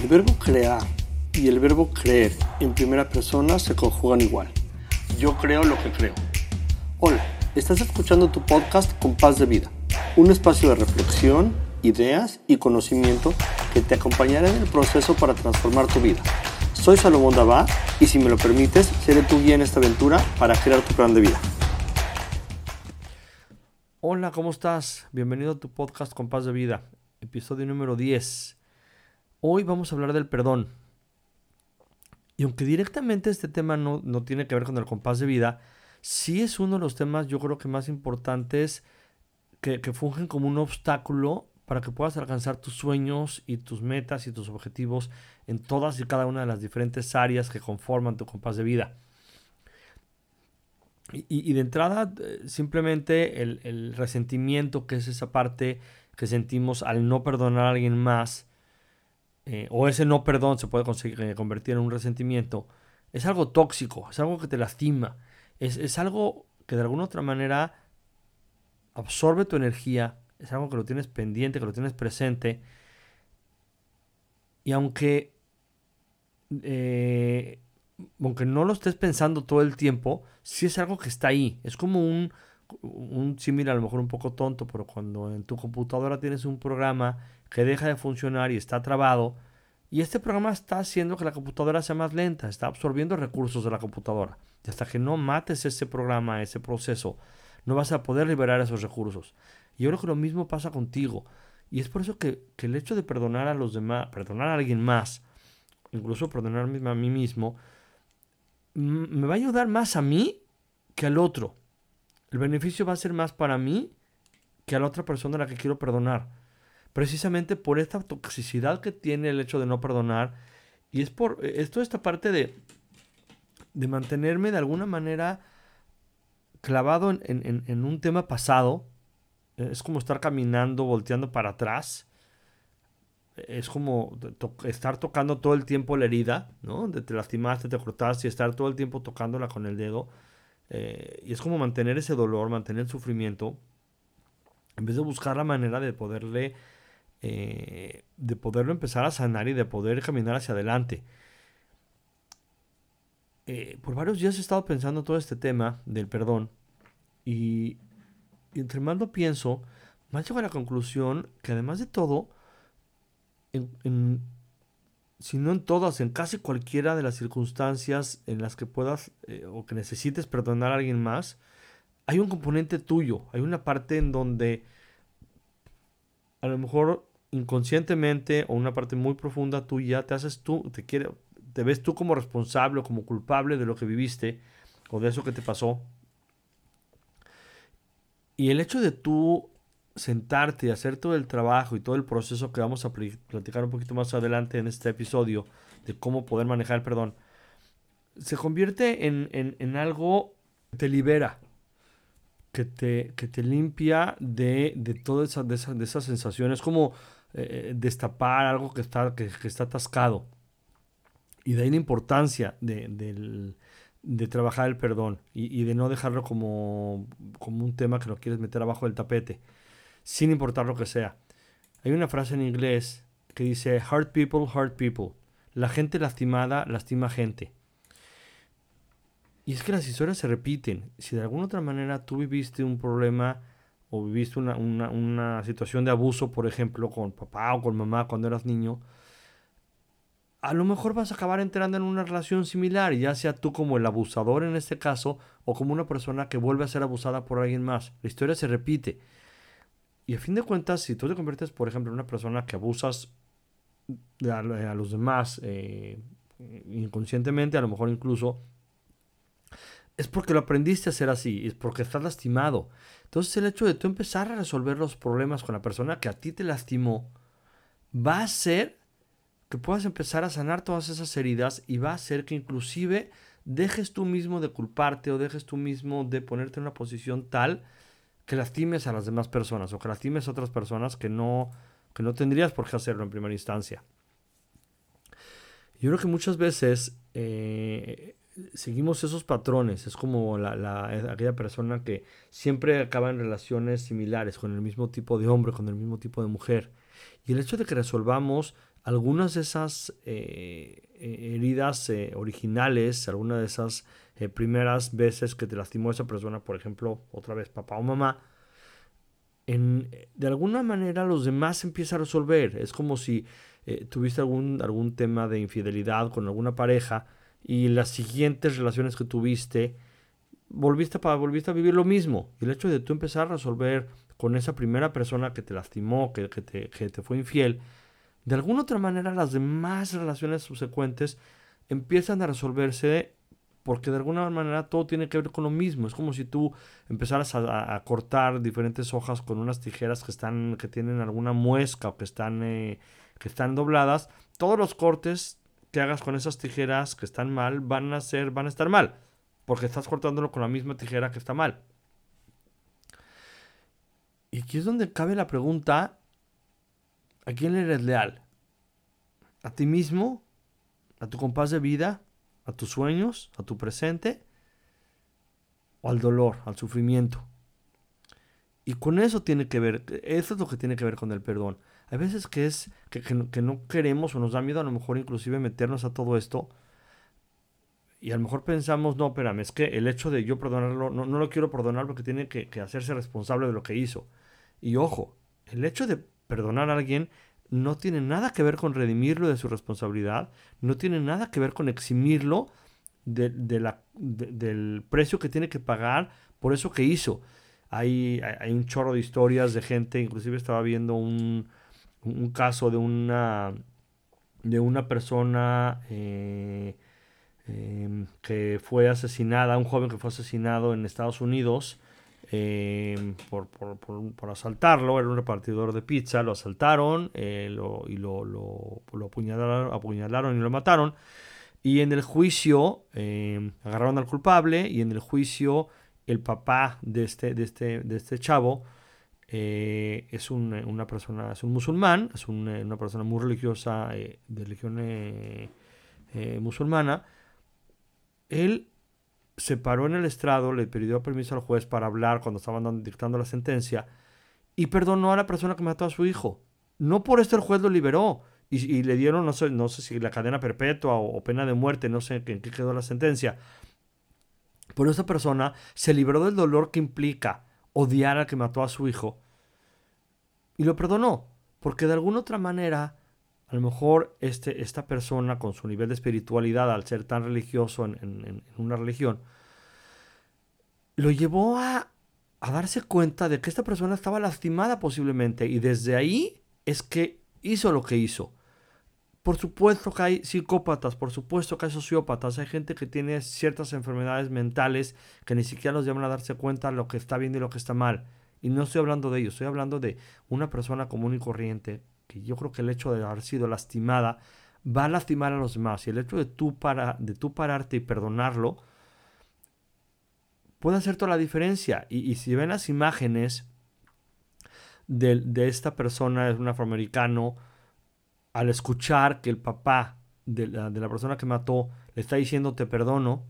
El verbo crear y el verbo creer en primera persona se conjugan igual. Yo creo lo que creo. Hola, estás escuchando tu podcast Compás de Vida, un espacio de reflexión, ideas y conocimiento que te acompañará en el proceso para transformar tu vida. Soy Salomón Dabá y si me lo permites, seré tu guía en esta aventura para crear tu plan de vida. Hola, ¿cómo estás? Bienvenido a tu podcast Compás de Vida, episodio número 10. Hoy vamos a hablar del perdón. Y aunque directamente este tema no, tiene que ver con el compás de vida, sí es uno de los temas yo creo que más importantes que, que fungen como un obstáculo para que puedas alcanzar tus sueños y tus metas y tus objetivos en todas y cada una de las diferentes áreas que conforman tu compás de vida. Y, de entrada, eh, simplemente el, el, resentimiento, que es esa parte que sentimos al no perdonar a alguien más, eh, o ese no perdón se puede conseguir, eh, convertir en un resentimiento, es algo tóxico, es algo que te lastima, es, es algo que de alguna otra manera absorbe tu energía, es algo que lo tienes pendiente, que lo tienes presente, y aunque, eh, aunque no lo estés pensando todo el tiempo, sí es algo que está ahí, es como un, un símil a lo mejor un poco tonto, pero cuando en tu computadora tienes un programa que deja de funcionar y está trabado, y este programa está haciendo que la computadora sea más lenta, está absorbiendo recursos de la computadora. Y hasta que no mates ese programa, ese proceso, no vas a poder liberar esos recursos. Y yo creo que lo mismo pasa contigo. Y es por eso que, el hecho de perdonar a los demás, perdonar a alguien más, incluso perdonarme a mí mismo, me va a ayudar más a mí que al otro. El beneficio va a ser más para mí que a la otra persona a la que quiero perdonar. Precisamente por esta toxicidad que tiene el hecho de no perdonar. Y es por esto esta parte de, de mantenerme de alguna manera clavado en, un tema pasado. Es como estar caminando, volteando para atrás. Es como estar tocando todo el tiempo la herida, ¿no? De te lastimaste, te cortaste y estar todo el tiempo tocándola con el dedo. Eh, y es como mantener ese dolor, mantener el sufrimiento, en vez de buscar la manera de poderle, eh, de poderlo empezar a sanar y de poder caminar hacia adelante. Eh, por varios días he estado pensando todo este tema del perdón y, entre más lo pienso, más llego a la conclusión que además de todo, en si no en todas, en casi cualquiera de las circunstancias en las que puedas eh, o que necesites perdonar a alguien más, hay un componente tuyo, hay una parte en donde a lo mejor inconscientemente o una parte muy profunda tuya te haces tú, te quiere, te ves tú como responsable o como culpable de lo que viviste o de eso que te pasó. Y el hecho de tú sentarte y hacer todo el trabajo y todo el proceso que vamos a platicar un poquito más adelante en este episodio de cómo poder manejar perdón, se convierte en, algo que te libera, que te, que te limpia de, de todas esas, de esas, de esas sensaciones, como eh, destapar algo que está, que, está atascado. Y de ahí la importancia de, trabajar el perdón y, y, de no dejarlo como, como un tema que lo quieres meter abajo del tapete sin importar lo que sea. Hay una frase en inglés que dice, hurt people, hurt people. La gente lastimada lastima gente. Y es que las historias se repiten. Si de alguna otra manera tú viviste un problema o viviste una, una, situación de abuso, por ejemplo, con papá o con mamá cuando eras niño, a lo mejor vas a acabar entrando en una relación similar, ya sea tú como el abusador en este caso o como una persona que vuelve a ser abusada por alguien más. La historia se repite. Y a fin de cuentas, si tú te conviertes, por ejemplo, en una persona que abusas a, los demás eh, inconscientemente, a lo mejor incluso, es porque lo aprendiste a ser así, es porque estás lastimado. Entonces el hecho de tú empezar a resolver los problemas con la persona que a ti te lastimó, va a hacer que puedas empezar a sanar todas esas heridas y va a hacer que inclusive dejes tú mismo de culparte o dejes tú mismo de ponerte en una posición tal que lastimes a las demás personas o que lastimes a otras personas que no, que no tendrías por qué hacerlo en primera instancia. Yo creo que muchas veces eh, seguimos esos patrones. Es como la, aquella persona que siempre acaba en relaciones similares con el mismo tipo de hombre, con el mismo tipo de mujer. Y el hecho de que resolvamos algunas de esas eh, eh, heridas originales, algunas de esas primeras veces que te lastimó esa persona, por ejemplo, otra vez papá o mamá, de alguna manera los demás empiezan a resolver. Es como si tuviste algún, algún tema de infidelidad con alguna pareja y las siguientes relaciones que tuviste, volviste, para, volviste a vivir lo mismo. Y el hecho de tú empezar a resolver con esa primera persona que te lastimó, que, que, te, que te fue infiel, de alguna otra manera las demás relaciones subsecuentes empiezan a resolverse porque de alguna manera todo tiene que ver con lo mismo. Es como si tú empezaras a, cortar diferentes hojas con unas tijeras que están, que tienen alguna muesca o que están, eh, que están dobladas. Todos los cortes que hagas con esas tijeras que están mal van a ser, van a estar mal, porque estás cortándolo con la misma tijera que está mal. Y aquí es donde cabe la pregunta, ¿a quién eres leal? ¿A ti mismo? ¿A tu compás de vida? ¿A tus sueños? ¿A tu presente? ¿O al dolor, al sufrimiento? Y con eso tiene que ver, eso es lo que tiene que ver con el perdón. Hay veces que es que, que, no queremos o nos da miedo a lo mejor inclusive meternos a todo esto. Y a lo mejor pensamos, no, espérame, es que el hecho de yo perdonarlo, no, no lo quiero perdonar porque tiene que, hacerse responsable de lo que hizo. Y ojo, el hecho de perdonar a alguien no tiene nada que ver con redimirlo de su responsabilidad, no tiene nada que ver con eximirlo del precio que tiene que pagar por eso que hizo. Hay, hay, un chorro de historias de gente, inclusive estaba viendo un, un caso de una, de una persona eh, em, que fue asesinada, un joven que fue asesinado en Estados Unidos em, por, por, asaltarlo, era un repartidor de pizza, lo asaltaron eh, y lo, lo, apuñalaron, apuñalaron, y lo mataron. Y en el juicio em, agarraron al culpable y en el juicio el papá de este, de este, de este chavo eh, es una persona, es un musulmán, es una persona muy religiosa eh, de religión eh, musulmana. Él se paró en el estrado, le pidió permiso al juez para hablar cuando estaban dictando la sentencia y perdonó a la persona que mató a su hijo. No por esto el juez lo liberó y, le dieron, no sé, no sé si la cadena perpetua o, pena de muerte, no sé en qué quedó la sentencia. Pero esa persona se libró del dolor que implica odiar al que mató a su hijo. Y lo perdonó, porque de alguna otra manera, a lo mejor este, esta persona con su nivel de espiritualidad, al ser tan religioso en, una religión, lo llevó a, a darse cuenta de que esta persona estaba lastimada posiblemente y desde ahí es que hizo lo que hizo. Por supuesto que hay psicópatas, por supuesto que hay sociópatas, hay gente que tiene ciertas enfermedades mentales que ni siquiera los llaman a darse cuenta de lo que está bien y lo que está mal. Y no estoy hablando de ellos, estoy hablando de una persona común y corriente, que yo creo que el hecho de haber sido lastimada va a lastimar a los demás. Y el hecho de tú, para, de tú pararte y perdonarlo puede hacer toda la diferencia. Y, si ven las imágenes de, de esta persona, es un afroamericano, al escuchar que el papá de la, de la, persona que mató le está diciendo te perdono,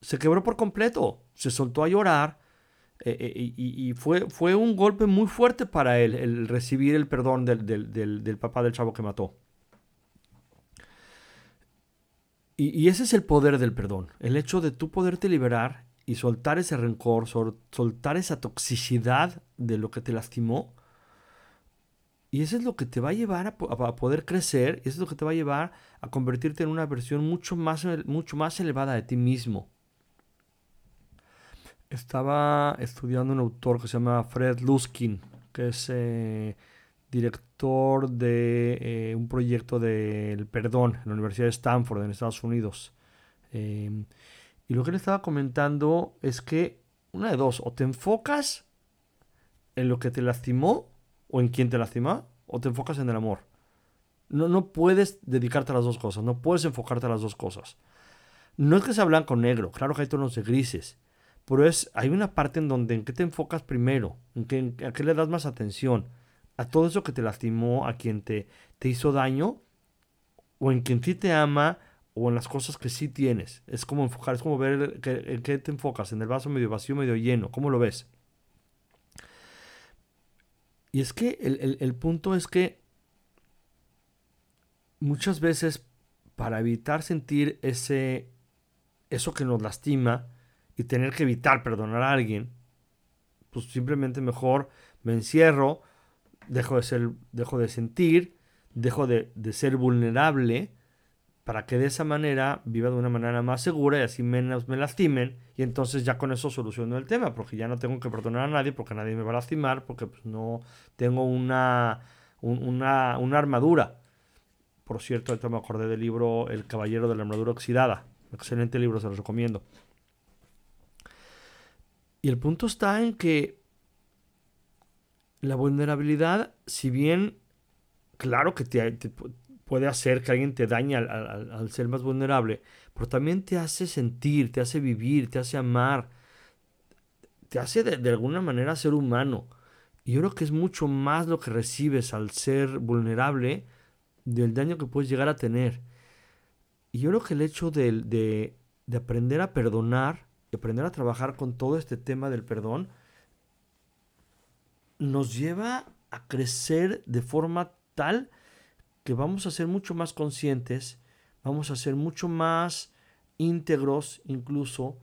se quebró por completo, se soltó a llorar eh, eh, y, fue, fue un golpe muy fuerte para él el recibir el perdón del, del, del, papá del chavo que mató. Y, ese es el poder del perdón, el hecho de tú poderte liberar y soltar ese rencor, soltar esa toxicidad de lo que te lastimó y eso es lo que te va a llevar a, poder crecer, eso es lo que te va a llevar a convertirte en una versión mucho más, mucho más elevada de ti mismo. Estaba estudiando un autor que se llama Fred Luskin, que es eh, director de eh, un proyecto del perdón en la Universidad de Stanford, en Estados Unidos. Em, y lo que él estaba comentando es que, una de dos, o te enfocas en lo que te lastimó o en quién te lastima o te enfocas en el amor. No, no puedes dedicarte a las dos cosas, no puedes enfocarte a las dos cosas. No es que sea blanco o negro, claro que hay tonos de grises, pero es, hay una parte en donde en qué te enfocas primero, en, qué, a qué le das más atención, a todo eso que te lastimó, a quien te, te hizo daño, o en quien sí te ama, o en las cosas que sí tienes. Es como enfocar, es como ver en qué te enfocas, en el vaso medio vacío, medio lleno, ¿cómo lo ves? Y es que el, punto es que muchas veces para evitar sentir ese eso que nos lastima y tener que evitar perdonar a alguien, pues simplemente mejor me encierro, dejo de ser, dejo de sentir, dejo de, de ser vulnerable para que de esa manera viva de una manera más segura y así menos me lastimen y entonces ya con eso soluciono el tema porque ya no tengo que perdonar a nadie porque nadie me va a lastimar porque pues, no tengo una, una, una, armadura. Por cierto, ahorita me acordé del libro El Caballero de la Armadura Oxidada. Excelente libro, se los recomiendo. Y el punto está en que la vulnerabilidad, si bien claro que te, te, puede hacer que alguien te dañe al, ser más vulnerable, pero también te hace sentir, te hace vivir, te hace amar, te hace de, alguna manera ser humano. Y yo creo que es mucho más lo que recibes al ser vulnerable del daño que puedes llegar a tener. Y yo creo que el hecho de, de, de aprender a perdonar, de aprender a trabajar con todo este tema del perdón, nos lleva a crecer de forma tal que vamos a ser mucho más conscientes, vamos a ser mucho más íntegros incluso,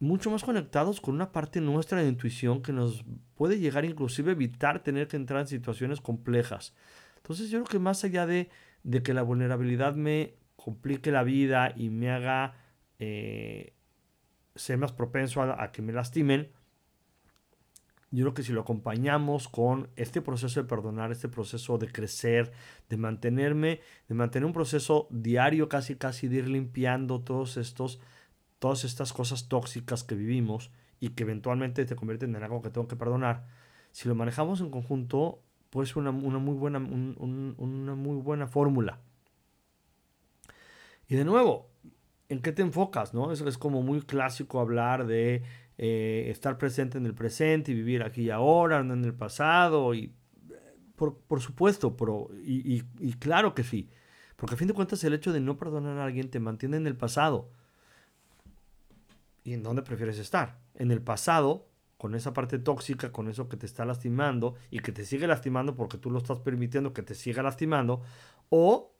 mucho más conectados con una parte nuestra de intuición que nos puede llegar inclusive a evitar tener que entrar en situaciones complejas. Entonces yo creo que más allá de, de que la vulnerabilidad me complique la vida y me haga eh, ser más propenso a que me lastimen, yo creo que si lo acompañamos con este proceso de perdonar, este proceso de crecer, de mantenerme, de mantener un proceso diario casi casi de ir limpiando todos estos, todas estas cosas tóxicas que vivimos y que eventualmente te convierten en algo que tengo que perdonar, si lo manejamos en conjunto, puede ser una, muy buena, una muy buena fórmula. Y de nuevo, ¿en qué te enfocas? ¿no? Es, es como muy clásico hablar de eh, estar presente en el presente y vivir aquí y ahora, no en el pasado. Y, por, por supuesto, pero, y, claro que sí. Porque a fin de cuentas el hecho de no perdonar a alguien te mantiene en el pasado. ¿Y en dónde prefieres estar? En el pasado, con esa parte tóxica, con eso que te está lastimando y que te sigue lastimando porque tú lo estás permitiendo que te siga lastimando. O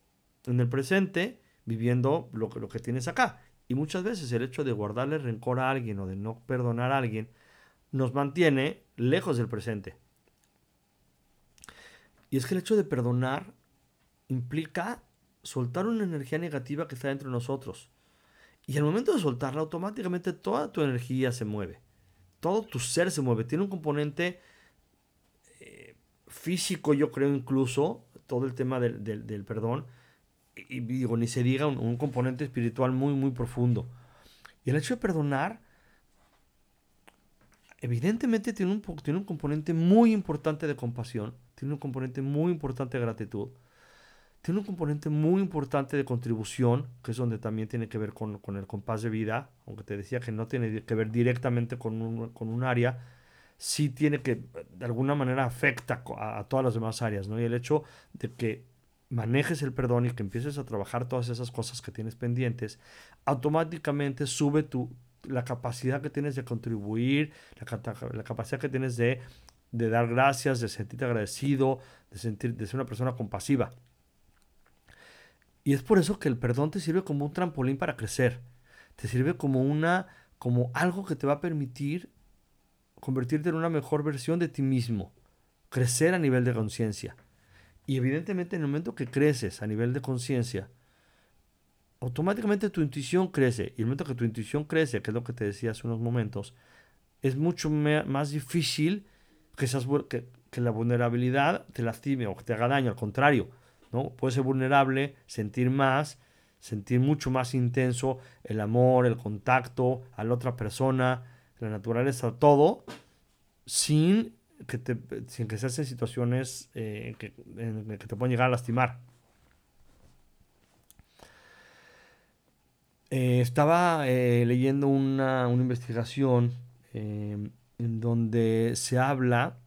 en el presente, viviendo lo lo que tienes acá. Y muchas veces el hecho de guardarle rencor a alguien o de no perdonar a alguien nos mantiene lejos del presente. Y es que el hecho de perdonar implica soltar una energía negativa que está dentro de nosotros. Y al momento de soltarla, automáticamente toda tu energía se mueve. Todo tu ser se mueve. Tiene un componente eh, físico, yo creo incluso, todo el tema del, del perdón y digo, ni se diga un, componente espiritual muy, muy profundo. Y el hecho de perdonar, evidentemente tiene un, tiene un componente muy importante de compasión, tiene un componente muy importante de gratitud, tiene un componente muy importante de contribución, que es donde también tiene que ver con, con el compás de vida, aunque te decía que no tiene que ver directamente con un, con un área, sí tiene que, de alguna manera, afecta a, a todas las demás áreas, ¿no? Y el hecho de que manejes el perdón y que empieces a trabajar todas esas cosas que tienes pendientes, automáticamente sube tu, la capacidad que tienes de contribuir, la, capacidad que tienes de, de, dar gracias, de sentirte agradecido, de, sentir, de ser una persona compasiva. Y es por eso que el perdón te sirve como un trampolín para crecer. Te sirve como una como algo que te va a permitir convertirte en una mejor versión de ti mismo, crecer a nivel de conciencia. Y evidentemente en el momento que creces a nivel de conciencia, automáticamente tu intuición crece. Y el momento que tu intuición crece, que es lo que te decía hace unos momentos, es mucho más difícil que, que la vulnerabilidad te lastime o que te haga daño. Al contrario, ¿no? Puedes ser vulnerable, sentir más, sentir mucho más intenso el amor, el contacto a la otra persona, la naturaleza, todo, sin que te, sin que seas en situaciones eh, que, en que te pueden llegar a lastimar. Eh, estaba eh, leyendo una, una investigación en donde se habla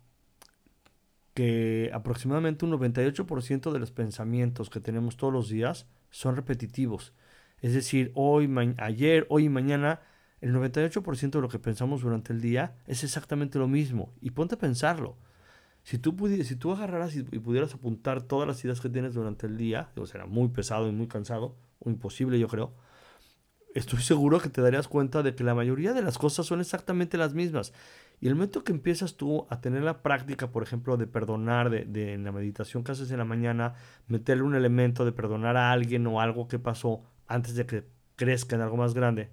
que aproximadamente un 98% de los pensamientos que tenemos todos los días son repetitivos. Es decir, hoy, ayer, hoy y mañana el 98% de lo que pensamos durante el día es exactamente lo mismo. Y ponte a pensarlo. Si tú, si tú agarraras y, pudieras apuntar todas las ideas que tienes durante el día, digo, será muy pesado y muy cansado, o imposible yo creo, estoy seguro que te darías cuenta de que la mayoría de las cosas son exactamente las mismas. Y el momento que empiezas tú a tener la práctica, por ejemplo, de perdonar, de, en la meditación que haces en la mañana, meterle un elemento de perdonar a alguien o algo que pasó antes de que crezca en algo más grande,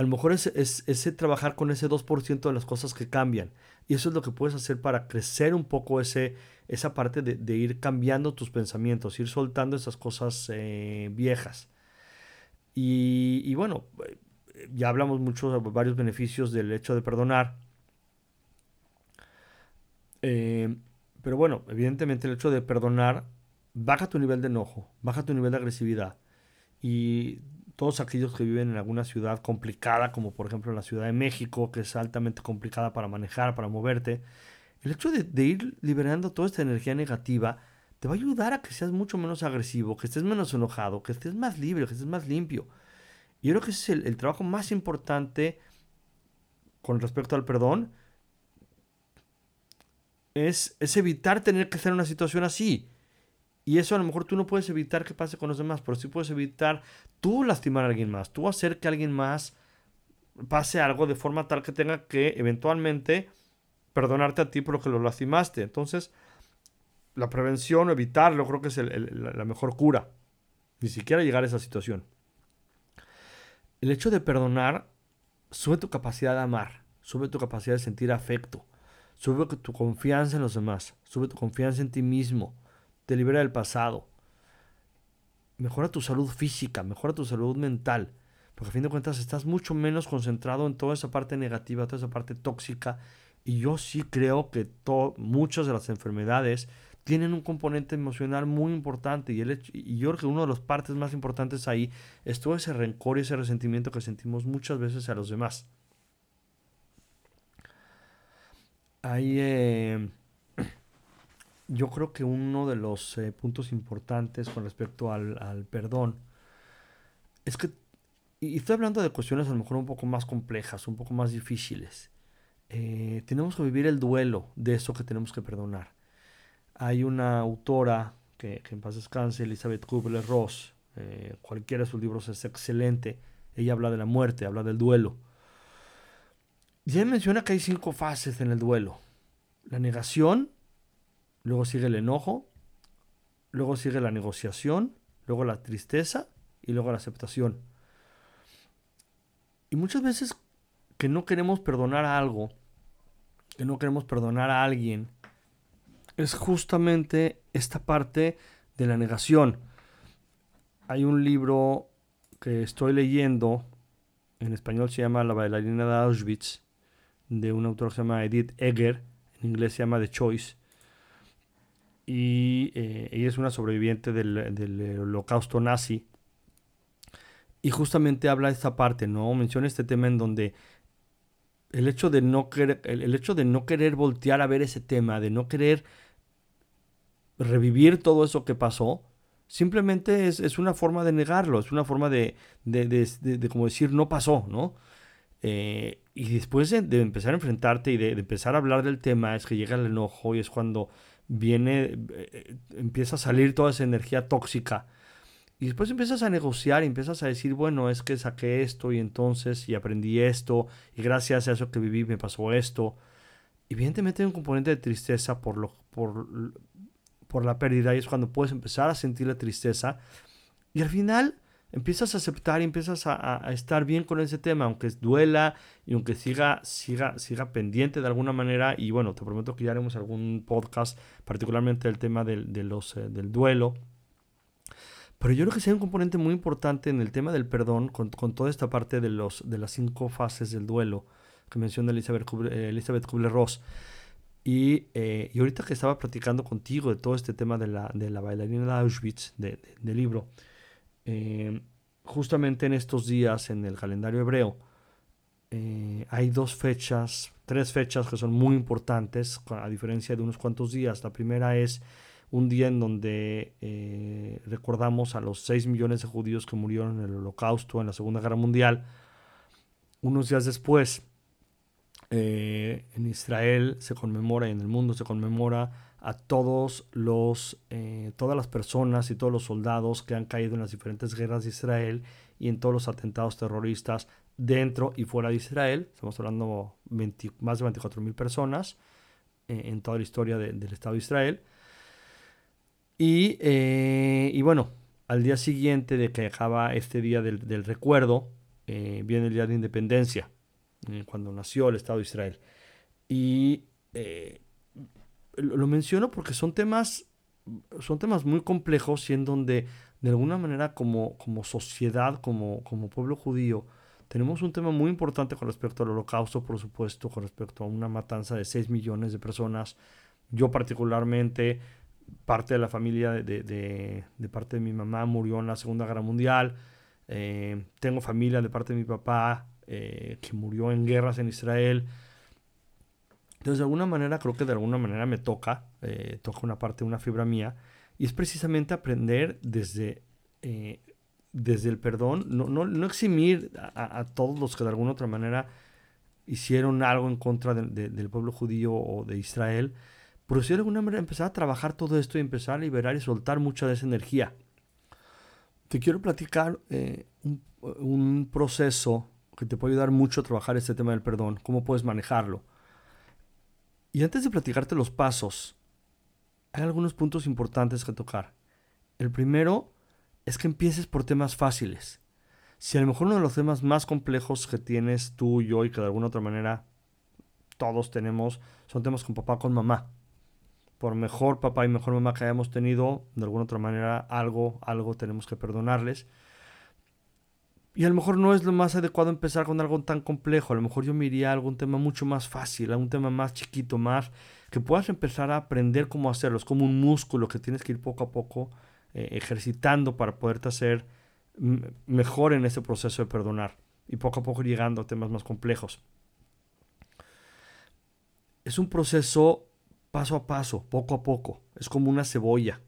a lo mejor es, trabajar con ese 2% de las cosas que cambian. Y eso es lo que puedes hacer para crecer un poco ese, esa parte de, ir cambiando tus pensamientos, ir soltando esas cosas eh, viejas. Y, bueno, ya hablamos mucho de varios beneficios del hecho de perdonar. Eh, pero bueno, evidentemente el hecho de perdonar baja tu nivel de enojo, baja tu nivel de agresividad. Y todos aquellos que viven en alguna ciudad complicada, como por ejemplo la Ciudad de México, que es altamente complicada para manejar, para moverte, el hecho de, ir liberando toda esta energía negativa te va a ayudar a que seas mucho menos agresivo, que estés menos enojado, que estés más libre, que estés más limpio. Yo creo que ese es el, trabajo más importante con respecto al perdón. Es, es, evitar tener que en una situación así. Y eso a lo mejor tú no puedes evitar que pase con los demás, pero sí puedes evitar tú lastimar a alguien más, tú hacer que alguien más pase algo de forma tal que tenga que eventualmente perdonarte a ti por lo que lo lastimaste. Entonces, la prevención o evitarlo creo que es la mejor cura. Ni siquiera llegar a esa situación. El hecho de perdonar sube tu capacidad de amar, sube tu capacidad de sentir afecto, sube tu confianza en los demás, sube tu confianza en ti mismo, te libera del pasado, mejora tu salud física, mejora tu salud mental, porque a fin de cuentas estás mucho menos concentrado en toda esa parte negativa, toda esa parte tóxica, y yo sí creo que muchas de las enfermedades tienen un componente emocional muy importante y, el y yo creo que una de las partes más importantes ahí es todo ese rencor y ese resentimiento que sentimos muchas veces a los demás. Ahí eh, yo creo que uno de los eh, puntos importantes con respecto al, perdón es que, y estoy hablando de cuestiones a lo mejor un poco más complejas, un poco más difíciles, eh, tenemos que vivir el duelo de eso que tenemos que perdonar. Hay una autora que, en paz descanse, Elizabeth Kubler-Ross, eh, cualquiera de sus libros es excelente. Ella habla de la muerte, habla del duelo. Y ella menciona que hay cinco fases en el duelo. La negación, luego sigue el enojo, luego sigue la negociación, luego la tristeza y luego la aceptación. Y muchas veces que no queremos perdonar a algo, que no queremos perdonar a alguien, es justamente esta parte de la negación. Hay un libro que estoy leyendo, en español se llama La bailarina de Auschwitz, de un autor que se llama Edith Egger, en inglés se llama The Choice. Y eh, ella es una sobreviviente del, holocausto nazi. Y justamente habla de esta parte, ¿no? Menciona este tema en donde el hecho de no querer, el hecho de no querer voltear a ver ese tema, de no querer revivir todo eso que pasó, simplemente es, una forma de negarlo, es una forma de, de, como decir no pasó, ¿no? Eh, y después de, empezar a enfrentarte y de, empezar a hablar del tema, es que llega el enojo y es cuando viene, eh, empieza a salir toda esa energía tóxica. Y después empiezas a negociar y empiezas a decir, bueno, es que saqué esto y entonces y aprendí esto y gracias a eso que viví me pasó esto. Evidentemente hay un componente de tristeza por, lo, por por la pérdida y es cuando puedes empezar a sentir la tristeza y al final empiezas a aceptar y empiezas a, estar bien con ese tema, aunque duela y aunque siga, siga, siga pendiente de alguna manera. Y bueno, te prometo que ya haremos algún podcast, particularmente del tema del, de los, eh, del duelo. Pero yo creo que sí hay un componente muy importante en el tema del perdón, con, toda esta parte de, los, de las cinco fases del duelo que menciona Elizabeth, eh, Elizabeth Kubler-Ross. Eh, y, ahorita que estaba platicando contigo de todo este tema de la, de la bailarina de Auschwitz, del libro, eh, justamente en estos días en el calendario hebreo, eh, hay dos fechas, tres fechas que son muy importantes, a diferencia de unos cuantos días. La primera es un día en donde recordamos a los 6 millones de judíos que murieron en el holocausto, en la Segunda Guerra Mundial. Unos días después eh, en Israel se conmemora y en el mundo se conmemora a todos los, eh, todas las personas y todos los soldados que han caído en las diferentes guerras de Israel y en todos los atentados terroristas dentro y fuera de Israel. Estamos hablando de más de 24 mil personas eh, en toda la historia del Estado de Israel. Y, y, bueno, al día siguiente de que acaba este día del, del recuerdo, viene el día de independencia eh, cuando nació el Estado de Israel. Y eh, lo menciono porque son temas, son temas muy complejos y en donde de alguna manera como, como sociedad, como, como pueblo judío, tenemos un tema muy importante con respecto al holocausto, por supuesto, con respecto a una matanza de 6 millones de personas. Yo particularmente, parte de la familia de, de, de, parte de mi mamá murió en la Segunda Guerra Mundial. Eh, tengo familia de parte de mi papá eh, que murió en guerras en Israel. Entonces, de alguna manera, creo que de alguna manera me toca, eh, toca una parte, una fibra mía, y es precisamente aprender desde, eh, desde el perdón, no, no, no eximir a, todos los que de alguna otra manera hicieron algo en contra del pueblo judío o de Israel, pero sí de alguna manera empezar a trabajar todo esto y empezar a liberar y soltar mucha de esa energía. Te quiero platicar un, un proceso que te puede ayudar mucho a trabajar este tema del perdón, cómo puedes manejarlo. Y antes de platicarte los pasos, hay algunos puntos importantes que tocar. El primero es que empieces por temas fáciles. Si a lo mejor uno de los temas más complejos que tienes tú y yo y que de alguna otra manera todos tenemos son temas con papá, con mamá. Por mejor papá y mejor mamá que hayamos tenido, de alguna otra manera algo, algo tenemos que perdonarles. Y a lo mejor no es lo más adecuado empezar con algo tan complejo. A lo mejor yo me iría a algún tema mucho más fácil, a un tema más chiquito, más que puedas empezar a aprender cómo hacerlo. Es como un músculo que tienes que ir poco a poco eh, ejercitando para poderte hacer mejor en ese proceso de perdonar. Y poco a poco llegando a temas más complejos. Es un proceso paso a paso, poco a poco. Es como una cebolla.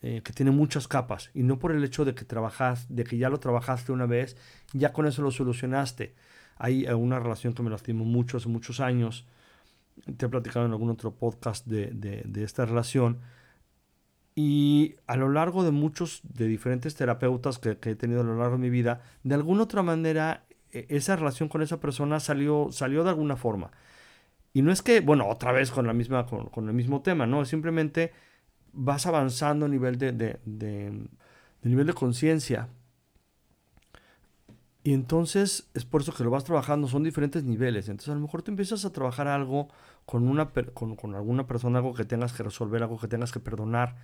Eh, que tiene muchas capas y no por el hecho de que trabajas, de que ya lo trabajaste una vez, ya con eso lo solucionaste. Hay una relación que me lastimó mucho hace muchos años. Te he platicado en algún otro podcast de, de, esta relación. Y a lo largo de muchos, de diferentes terapeutas que, he tenido a lo largo de mi vida, de alguna otra manera, e, esa relación con esa persona salió, salió de alguna forma. Y no es que, bueno, otra vez con, la misma, con, con el mismo tema, no, simplemente vas avanzando a nivel de, de, nivel de conciencia. Y entonces es por eso que lo vas trabajando, son diferentes niveles. Entonces a lo mejor tú empiezas a trabajar algo con, una, con, con, alguna persona, algo que tengas que resolver, algo que tengas que perdonar.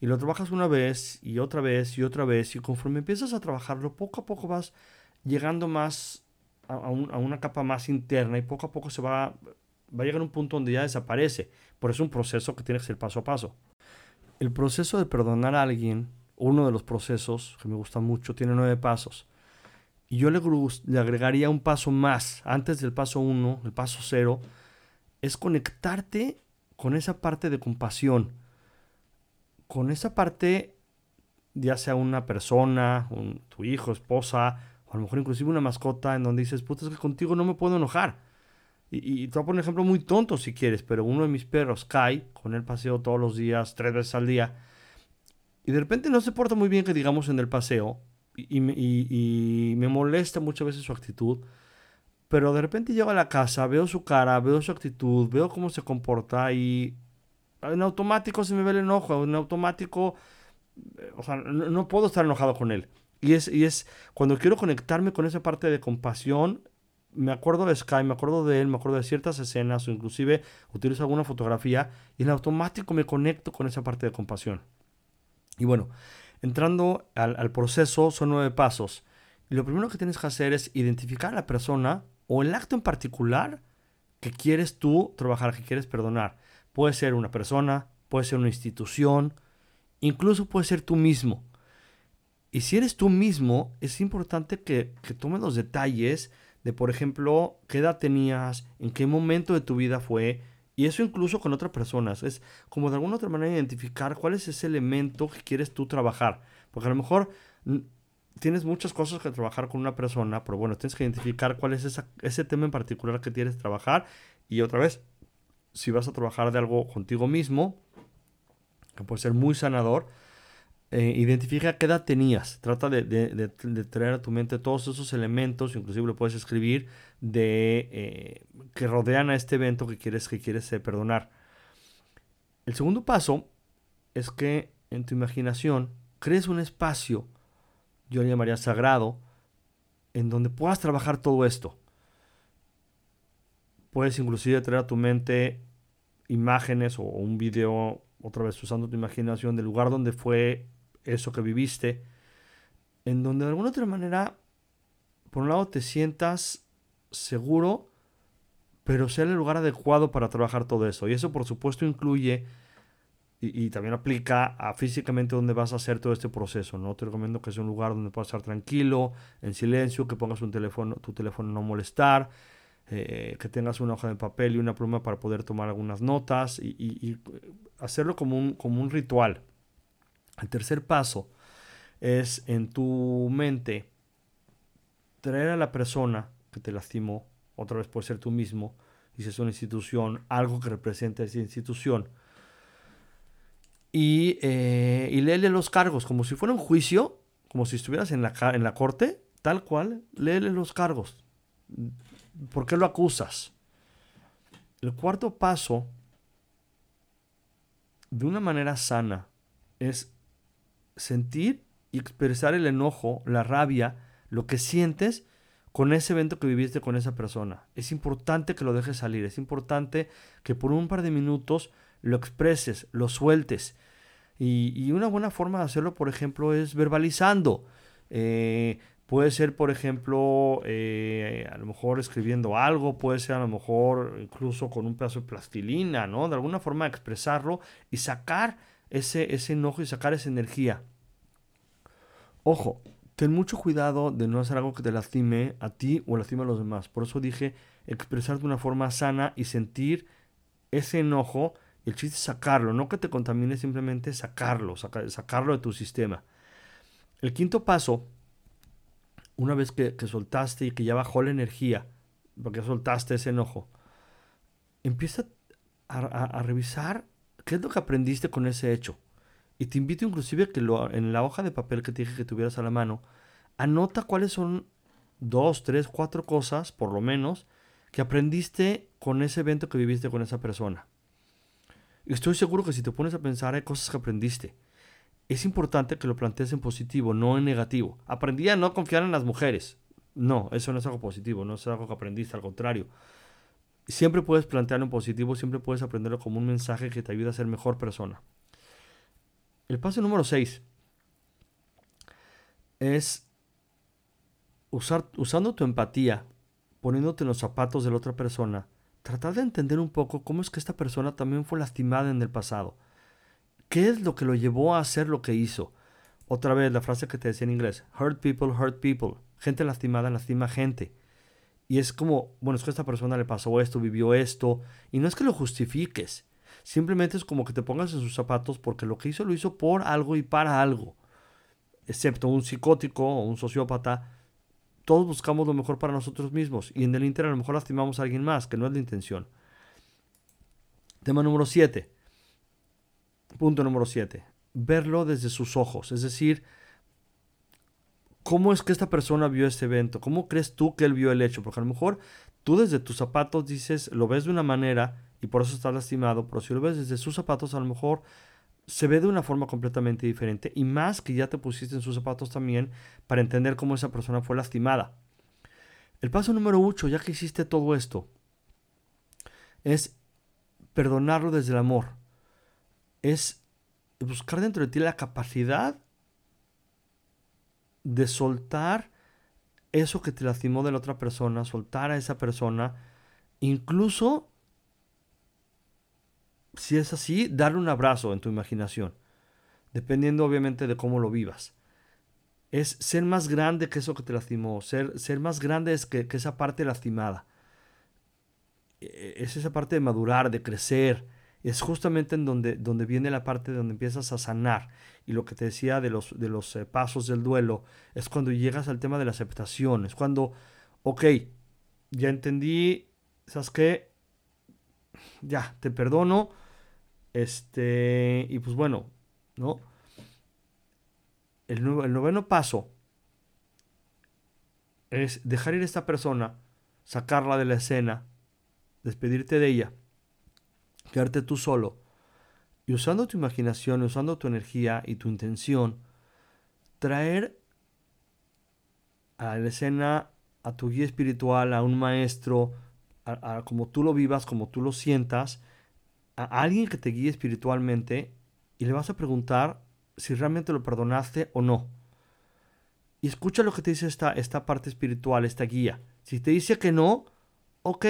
Y lo trabajas una vez y otra vez y otra vez. Y conforme empiezas a trabajarlo, poco a poco vas llegando más a una capa más interna y poco a poco se va, va a llegar a un punto donde ya desaparece. Por eso es un proceso que tiene que ser paso a paso. El proceso de perdonar a alguien, uno de los procesos que me gusta mucho, tiene nueve pasos. Y yo le, agregaría un paso más, antes del paso uno, el paso cero, es conectarte con esa parte de compasión, con esa parte, ya sea una persona, tu hijo, esposa, o a lo mejor inclusive una mascota, en donde dices, puta, es que contigo no me puedo enojar. Y, te voy a poner un ejemplo muy tonto si quieres, pero uno de mis perros, Kai, con él paseo todos los días, tres veces al día, y de repente no se porta muy bien que digamos en el paseo, y, y, me molesta muchas veces su actitud, pero de repente llego a la casa, veo su cara, veo su actitud, veo cómo se comporta y en automático se me ve el enojo, en automático, eh, o sea, no, no puedo estar enojado con él. Y es, y es cuando quiero conectarme con esa parte de compasión, me acuerdo de Sky, me acuerdo de él, me acuerdo de ciertas escenas o inclusive utilizo alguna fotografía y en automático me conecto con esa parte de compasión. Y bueno, entrando al, proceso son nueve pasos. Y lo primero que tienes que hacer es identificar a la persona o el acto en particular que quieres tú trabajar, que quieres perdonar. Puede ser una persona, puede ser una institución, incluso puede ser tú mismo. Y si eres tú mismo, es importante que, que tomes los detalles de, por ejemplo, qué edad tenías, en qué momento de tu vida fue, y eso incluso con otras personas. Es como de alguna otra manera identificar cuál es ese elemento que quieres tú trabajar. Porque a lo mejor tienes muchas cosas que trabajar con una persona, pero bueno, tienes que identificar cuál es ese tema en particular que quieres trabajar. Y otra vez, si vas a trabajar de algo contigo mismo, que puede ser muy sanador, eh, identifica qué edad tenías. Trata de, traer a tu mente todos esos elementos, inclusive lo puedes escribir, de, eh, que rodean a este evento que quieres, que quieres eh, perdonar. El segundo paso es que en tu imaginación crees un espacio, yo le llamaría sagrado, en donde puedas trabajar todo esto. Puedes inclusive traer a tu mente imágenes o un video, otra vez usando tu imaginación, del lugar donde fue eso que viviste, en donde de alguna otra manera, por un lado, te sientas seguro, pero sea el lugar adecuado para trabajar todo eso. Y eso, por supuesto, incluye y, también aplica a físicamente donde vas a hacer todo este proceso. ¿no? Te recomiendo que sea un lugar donde puedas estar tranquilo, en silencio, que pongas un teléfono, tu teléfono no molestar, eh, que tengas una hoja de papel y una pluma para poder tomar algunas notas y, y hacerlo como un, como un ritual. El tercer paso es en tu mente traer a la persona que te lastimó, otra vez puede ser tú mismo, y si es una institución, algo que represente a esa institución, y, eh, y léele los cargos, como si fuera un juicio, como si estuvieras en la, en la corte, tal cual, léele los cargos. ¿Por qué lo acusas? El cuarto paso, de una manera sana, es sentir y expresar el enojo, la rabia, lo que sientes con ese evento que viviste con esa persona. Es importante que lo dejes salir, es importante que por un par de minutos lo expreses, lo sueltes. Y, una buena forma de hacerlo, por ejemplo, es verbalizando. Eh, puede ser, por ejemplo, eh, a lo mejor escribiendo algo, puede ser a lo mejor incluso con un pedazo de plastilina, ¿no? De alguna forma expresarlo y sacar ese, ese enojo y sacar esa energía. Ojo, ten mucho cuidado de no hacer algo que te lastime a ti o lastime a los demás. Por eso dije expresar de una forma sana y sentir ese enojo. El chiste es sacarlo, no que te contamine, simplemente sacarlo, sacarlo de tu sistema. El quinto paso, una vez que, soltaste y que ya bajó la energía, porque soltaste ese enojo, empieza a revisar qué es lo que aprendiste con ese hecho. Y te invito inclusive que lo, en la hoja de papel que te dije que tuvieras a la mano, anota cuáles son dos, tres, cuatro cosas, por lo menos, que aprendiste con ese evento que viviste con esa persona. Y estoy seguro que si te pones a pensar hay cosas que aprendiste. Es importante que lo plantees en positivo, no en negativo. Aprendí a no confiar en las mujeres. No, eso no es algo positivo, no es algo que aprendiste, al contrario. Siempre puedes plantearlo en positivo, siempre puedes aprenderlo como un mensaje que te ayuda a ser mejor persona. El paso número 6 es usar, usando tu empatía, poniéndote en los zapatos de la otra persona, tratar de entender un poco cómo es que esta persona también fue lastimada en el pasado. ¿Qué es lo que lo llevó a hacer lo que hizo? Otra vez la frase que te decía en inglés, hurt people, hurt people. Gente lastimada lastima gente. Y es como, bueno, es que a esta persona le pasó esto, vivió esto, y no es que lo justifiques, Simplemente es como que te pongas en sus zapatos porque lo que hizo lo hizo por algo y para algo. Excepto un psicótico o un sociópata, todos buscamos lo mejor para nosotros mismos y en el inter a lo mejor lastimamos a alguien más, que no es la intención. Tema número 7. Punto número 7. Verlo desde sus ojos, es decir, ¿cómo es que esta persona vio este evento? ¿Cómo crees tú que él vio el hecho? Porque a lo mejor tú desde tus zapatos dices, lo ves de una manera y por eso está lastimado, pero si lo ves desde sus zapatos, a lo mejor se ve de una forma completamente diferente y más que ya te pusiste en sus zapatos también para entender cómo esa persona fue lastimada. El paso número 8, ya que hiciste todo esto, es perdonarlo desde el amor. Es buscar dentro de ti la capacidad de soltar eso que te lastimó de la otra persona, soltar a esa persona, incluso si es así, darle un abrazo en tu imaginación, dependiendo obviamente de cómo lo vivas. Es ser más grande que eso que te lastimó, ser, ser más grande es que, esa parte lastimada. E, es esa parte de madurar, de crecer, Es justamente en donde, donde viene la parte donde empiezas a sanar. Y lo que te decía de los, de los eh, pasos del duelo es cuando llegas al tema de la aceptación. Es cuando, ok, ya entendí, ¿sabes qué? Ya, te perdono. Este, y pues bueno, ¿no? El, el noveno paso es dejar ir a esta persona, sacarla de la escena, despedirte de ella, quedarte tú solo y usando tu imaginación, usando tu energía y tu intención, traer a la escena a tu guía espiritual, a un maestro, a, como tú lo vivas, como tú lo sientas, a alguien que te guíe espiritualmente y le vas a preguntar si realmente lo perdonaste o no. Y escucha lo que te dice esta, esta parte espiritual, esta guía. Si te dice que no, ok,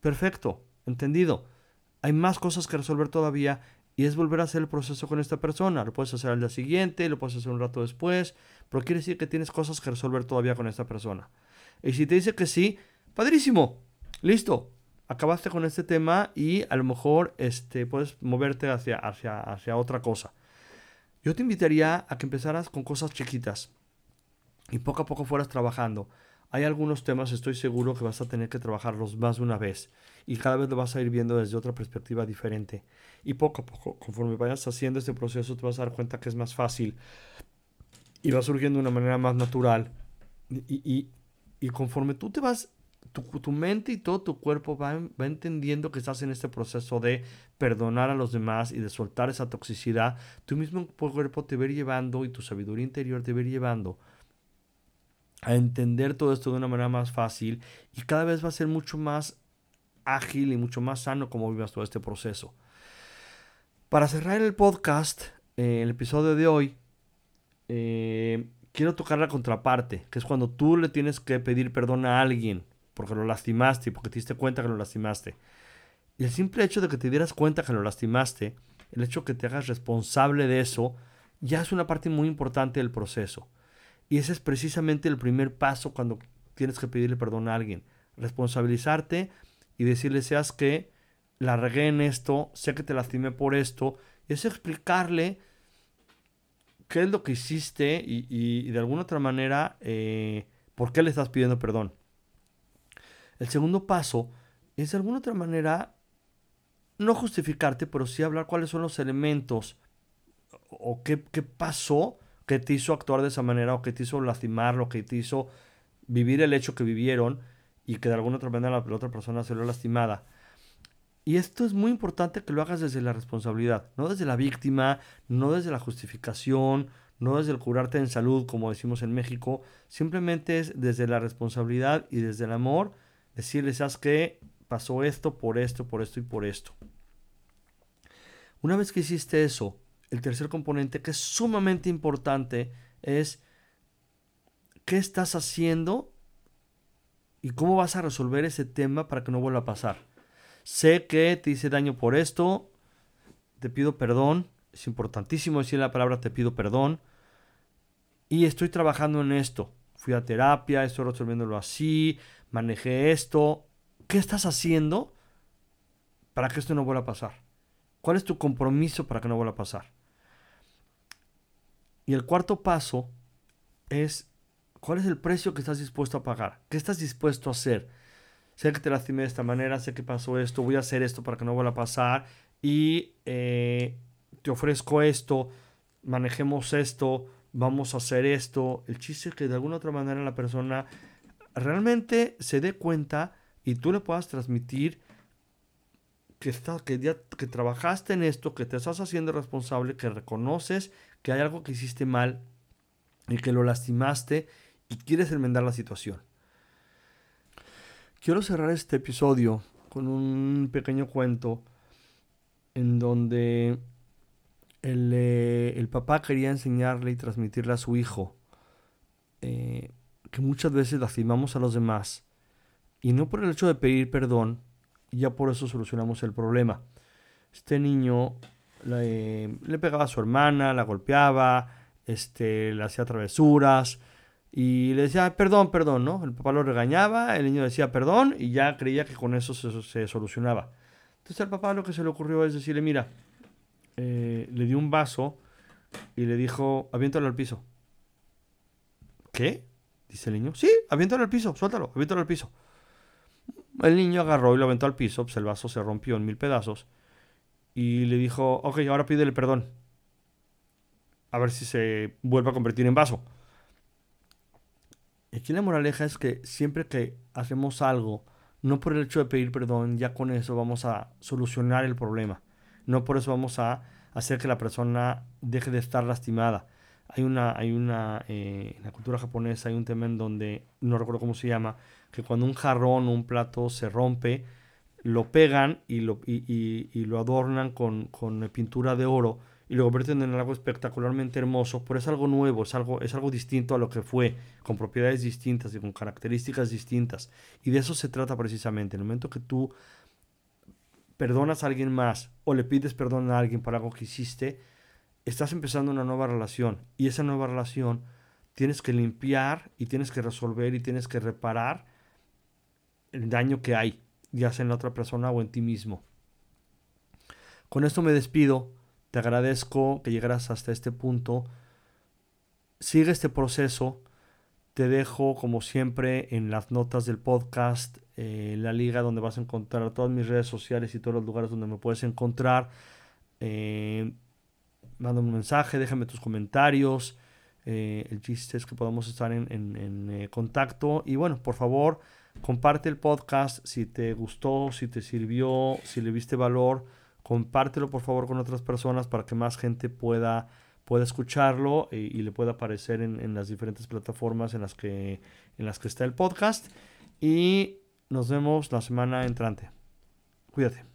perfecto, entendido. Hay más cosas que resolver todavía y es volver a hacer el proceso con esta persona. Lo puedes hacer al día siguiente, lo puedes hacer un rato después, pero quiere decir que tienes cosas que resolver todavía con esta persona. Y si te dice que sí, padrísimo, listo, acabaste con este tema y a lo mejor este, puedes moverte hacia, hacia, hacia otra cosa. Yo te invitaría a que empezaras con cosas chiquitas y poco a poco fueras trabajando. Hay algunos temas, estoy seguro que vas a tener que trabajarlos más de una vez y cada vez lo vas a ir viendo desde otra perspectiva diferente. Y poco a poco, conforme vayas haciendo este proceso, te vas a dar cuenta que es más fácil y va surgiendo de una manera más natural. Y, conforme tú te vas, tu, mente y todo tu cuerpo va, entendiendo que estás en este proceso de perdonar a los demás y de soltar esa toxicidad, tu mismo cuerpo te va llevando y tu sabiduría interior te va llevando a entender todo esto de una manera más fácil y cada vez va a ser mucho más ágil y mucho más sano como vivas todo este proceso. Para cerrar el podcast, eh, el episodio de hoy, eh, quiero tocar la contraparte, que es cuando tú le tienes que pedir perdón a alguien porque lo lastimaste y porque te diste cuenta que lo lastimaste. Y el simple hecho de que te dieras cuenta que lo lastimaste, el hecho de que te hagas responsable de eso, ya es una parte muy importante del proceso. Y ese es precisamente el primer paso cuando tienes que pedirle perdón a alguien. Responsabilizarte y decirle, seas que la regué en esto, sé que te lastimé por esto. Y es explicarle qué es lo que hiciste y, de alguna otra manera eh, por qué le estás pidiendo perdón. El segundo paso es de alguna otra manera no justificarte, pero sí hablar cuáles son los elementos o qué, qué pasó que te hizo actuar de esa manera o que te hizo lastimar, lo que te hizo vivir el hecho que vivieron y que de alguna otra manera la, otra persona se lo lastimada. Y esto es muy importante que lo hagas desde la responsabilidad, no desde la víctima, no desde la justificación, no desde el curarte en salud, como decimos en México, simplemente es desde la responsabilidad y desde el amor, decirle, sabes que pasó esto por esto, por esto y por esto. Una vez que hiciste eso, el tercer componente que es sumamente importante es qué estás haciendo y cómo vas a resolver ese tema para que no vuelva a pasar. Sé que te hice daño por esto, te pido perdón, es importantísimo decir la palabra te pido perdón y estoy trabajando en esto. Fui a terapia, estoy resolviéndolo así, manejé esto. ¿Qué estás haciendo para que esto no vuelva a pasar? ¿Cuál es tu compromiso para que no vuelva a pasar? Y el cuarto paso es cuál es el precio que estás dispuesto a pagar. ¿Qué estás dispuesto a hacer? Sé que te lastimé de esta manera, sé que pasó esto, voy a hacer esto para que no vuelva a pasar y eh, te ofrezco esto, manejemos esto, vamos a hacer esto. El chiste es que de alguna otra manera la persona realmente se dé cuenta y tú le puedas transmitir que, estás, que, ya, que trabajaste en esto, que te estás haciendo responsable, que reconoces que hay algo que hiciste mal y que lo lastimaste y quieres enmendar la situación. Quiero cerrar este episodio con un pequeño cuento en donde el, eh, el papá quería enseñarle y transmitirle a su hijo eh, que muchas veces lastimamos a los demás y no por el hecho de pedir perdón, ya por eso solucionamos el problema. Este niño le, pegaba a su hermana, la golpeaba, este, le hacía travesuras y le decía perdón, perdón, ¿no? El papá lo regañaba, el niño decía perdón y ya creía que con eso se, solucionaba. Entonces al papá lo que se le ocurrió es decirle, mira, eh, le dio un vaso y le dijo, aviéntalo al piso. ¿Qué? Dice el niño. Sí, aviéntalo al piso, suéltalo, aviéntalo al piso. El niño agarró y lo aventó al piso, pues el vaso se rompió en mil pedazos. Y le dijo, ok, ahora pídele perdón. A ver si se vuelve a convertir en vaso. Aquí la moraleja es que siempre que hacemos algo, no por el hecho de pedir perdón, ya con eso vamos a solucionar el problema. No por eso vamos a hacer que la persona deje de estar lastimada. Hay una, hay una, eh, en la cultura japonesa hay un tema en donde, no recuerdo cómo se llama, que cuando un jarrón o un plato se rompe, lo pegan y lo, y, lo adornan con, con, pintura de oro y lo convierten en algo espectacularmente hermoso, pero es algo nuevo, es algo, es algo distinto a lo que fue, con propiedades distintas y con características distintas. Y de eso se trata precisamente. En el momento que tú perdonas a alguien más o le pides perdón a alguien por algo que hiciste, estás empezando una nueva relación y esa nueva relación tienes que limpiar y tienes que resolver y tienes que reparar el daño que hay, ya sea en la otra persona o en ti mismo. Con esto me despido, te agradezco que llegaras hasta este punto. Sigue este proceso. Te dejo, como siempre, en las notas del podcast, eh, la liga donde vas a encontrar todas mis redes sociales y todos los lugares donde me puedes encontrar. Eh, mándame un mensaje, déjame tus comentarios. Eh, el chiste es que podamos estar en, en, eh, contacto. Y bueno, por favor, comparte el podcast si te gustó, si te sirvió, si le viste valor. Compártelo por favor con otras personas para que más gente pueda, pueda escucharlo y, y le pueda aparecer en, en, las diferentes plataformas en las, que, en las que está el podcast. Y nos vemos la semana entrante. Cuídate.